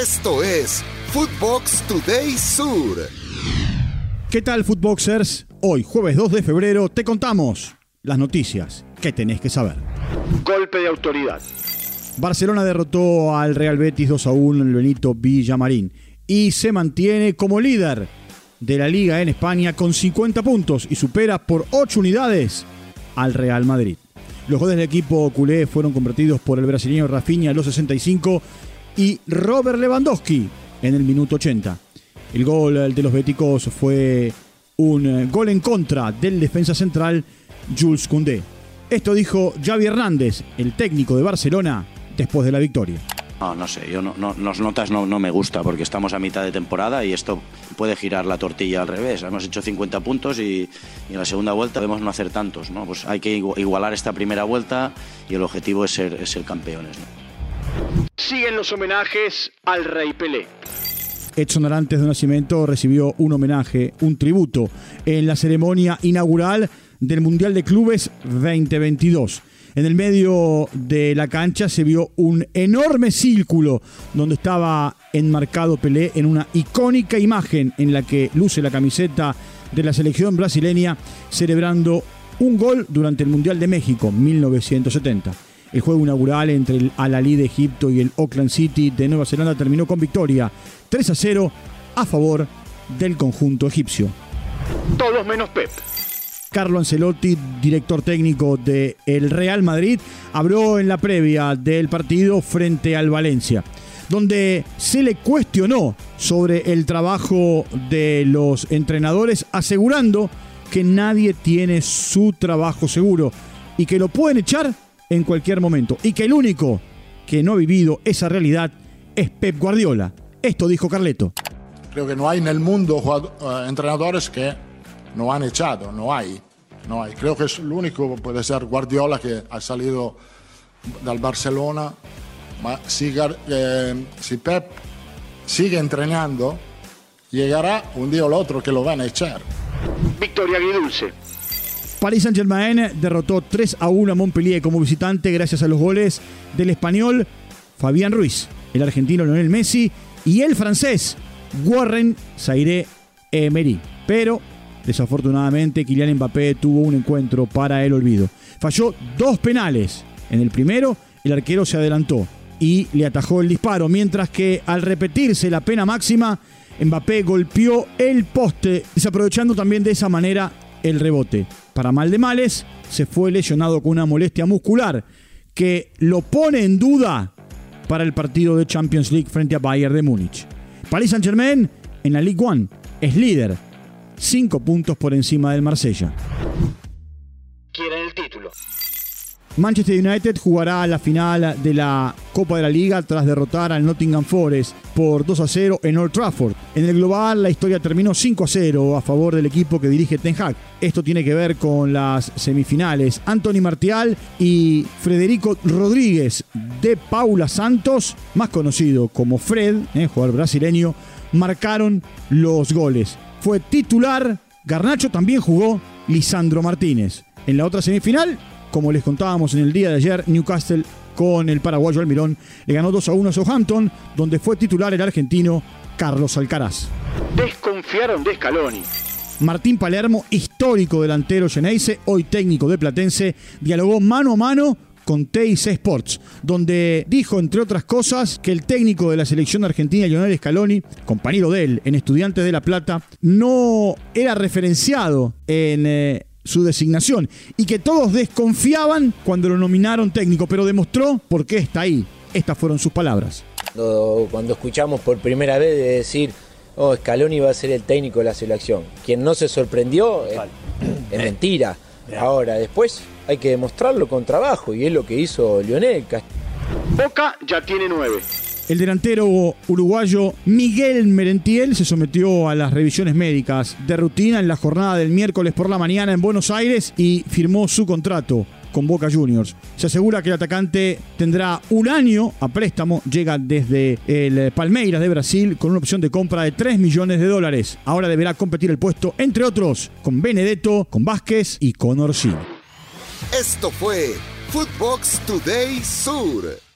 Esto es Footbox Today Sur. ¿Qué tal, Footboxers? Hoy, jueves 2 de febrero, te contamos las noticias que tenés que saber. Golpe de autoridad. Barcelona derrotó al Real Betis 2 a 1 en el Benito Villamarín y se mantiene como líder de la liga en España con 50 puntos y supera por 8 unidades al Real Madrid. Los goles del equipo culé fueron convertidos por el brasileño Rafinha a los 65 y Robert Lewandowski en el minuto 80. El gol de los béticos fue un gol en contra del defensa central Jules Koundé. Esto dijo Xavi Hernández, el técnico de Barcelona, después de la victoria. No, no sé, yo no, no, las notas no, no, me gusta porque estamos a mitad de temporada y esto puede girar la tortilla al revés. Hemos hecho 50 puntos y, y en la segunda vuelta debemos no hacer tantos, ¿no? Pues hay que igualar esta primera vuelta y el objetivo es ser, es ser campeones, ¿no? Siguen los homenajes al Rey Pelé. Edson Arantes de Nacimiento recibió un homenaje, un tributo, en la ceremonia inaugural del Mundial de Clubes 2022. En el medio de la cancha se vio un enorme círculo donde estaba enmarcado Pelé en una icónica imagen en la que luce la camiseta de la selección brasileña celebrando un gol durante el Mundial de México 1970. El juego inaugural entre el Al-Ali de Egipto y el Auckland City de Nueva Zelanda terminó con victoria 3 a 0 a favor del conjunto egipcio. Todos menos Pep. Carlo Ancelotti, director técnico del el Real Madrid, habló en la previa del partido frente al Valencia, donde se le cuestionó sobre el trabajo de los entrenadores, asegurando que nadie tiene su trabajo seguro y que lo pueden echar en cualquier momento y que el único que no ha vivido esa realidad es Pep Guardiola. Esto dijo Carleto. Creo que no hay en el mundo uh, entrenadores que no han echado, no hay. No hay. Creo que es el único, puede ser Guardiola que ha salido del Barcelona. Si, eh, si Pep sigue entrenando, llegará un día o el otro que lo van a echar. Victoria Agridulce. Paris Saint-Germain derrotó 3 a 1 a Montpellier como visitante gracias a los goles del español Fabián Ruiz, el argentino Lionel Messi y el francés Warren Zaire Emery. Pero desafortunadamente Kylian Mbappé tuvo un encuentro para el olvido. Falló dos penales. En el primero el arquero se adelantó y le atajó el disparo, mientras que al repetirse la pena máxima Mbappé golpeó el poste, desaprovechando también de esa manera el rebote para mal de males, se fue lesionado con una molestia muscular que lo pone en duda para el partido de Champions League frente a Bayern de Múnich. Paris Saint-Germain en la Ligue 1 es líder, cinco puntos por encima del Marsella. Quieren el título. Manchester United jugará la final de la Copa de la Liga tras derrotar al Nottingham Forest por 2 a 0 en Old Trafford. En el global la historia terminó 5 a 0 a favor del equipo que dirige Ten Hag. Esto tiene que ver con las semifinales. Anthony Martial y Federico Rodríguez de Paula Santos, más conocido como Fred, eh, jugador brasileño, marcaron los goles. Fue titular, Garnacho también jugó Lisandro Martínez. En la otra semifinal, como les contábamos en el día de ayer, Newcastle con el paraguayo Almirón le ganó 2 a 1 a Southampton, donde fue titular el argentino Carlos Alcaraz. Desconfiaron de Scaloni. Martín Palermo, histórico delantero Geneise, hoy técnico de Platense, dialogó mano a mano con TIC Sports, donde dijo, entre otras cosas, que el técnico de la selección argentina, Lionel Scaloni, compañero de él en Estudiantes de La Plata, no era referenciado en eh, su designación y que todos desconfiaban cuando lo nominaron técnico, pero demostró por qué está ahí. Estas fueron sus palabras. Cuando escuchamos por primera vez de decir, oh, Scaloni va a ser el técnico de la selección, quien no se sorprendió es, mentira. Ahora, después hay que demostrarlo con trabajo y es lo que hizo Lionel. Boca ya tiene nueve. El delantero uruguayo Miguel Merentiel se sometió a las revisiones médicas de rutina en la jornada del miércoles por la mañana en Buenos Aires y firmó su contrato con Boca Juniors. Se asegura que el atacante tendrá un año a préstamo, llega desde el Palmeiras de Brasil con una opción de compra de 3 millones de dólares. Ahora deberá competir el puesto, entre otros, con Benedetto, con Vázquez y con Orsini. Esto fue Footbox Today Sur.